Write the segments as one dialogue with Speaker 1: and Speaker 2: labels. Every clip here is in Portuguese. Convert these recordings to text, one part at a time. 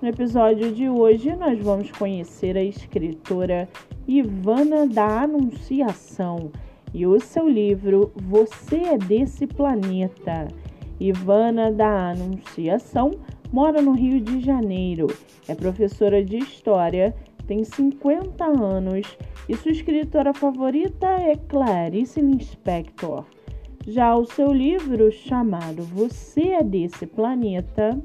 Speaker 1: No episódio de hoje, nós vamos conhecer a escritora Ivana da Anunciação e o seu livro Você é desse planeta. Ivana da Anunciação mora no Rio de Janeiro, é professora de História, tem 50 anos e sua escritora favorita é Clarice Lispector. Já o seu livro, chamado Você é desse planeta,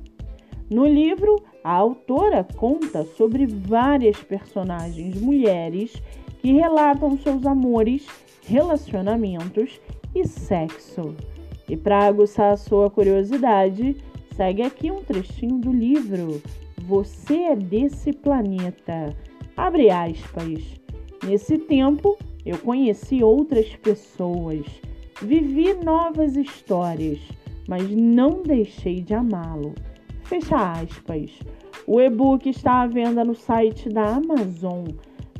Speaker 1: no livro, a autora conta sobre várias personagens mulheres que relatam seus amores, relacionamentos e sexo. E para aguçar a sua curiosidade, segue aqui um trechinho do livro Você é desse planeta. Abre aspas. Nesse tempo, eu conheci outras pessoas Vivi novas histórias, mas não deixei de amá-lo. Fecha aspas. O e-book está à venda no site da Amazon.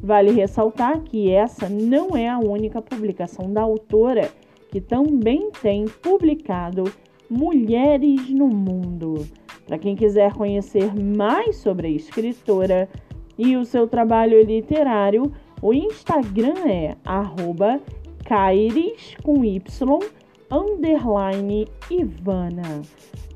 Speaker 1: Vale ressaltar que essa não é a única publicação da autora, que também tem publicado Mulheres no Mundo. Para quem quiser conhecer mais sobre a escritora e o seu trabalho literário, o Instagram é arroba com Y, underline Ivana.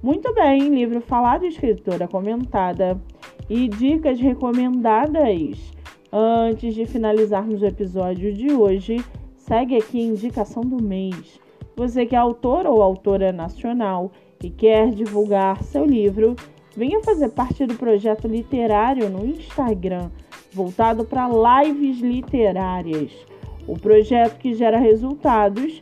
Speaker 1: Muito bem, livro falado, escritora comentada e dicas recomendadas. Antes de finalizarmos o episódio de hoje, segue aqui a indicação do mês. Você que é autor ou autora nacional e quer divulgar seu livro, venha fazer parte do projeto literário no Instagram, voltado para lives literárias. O projeto que gera resultados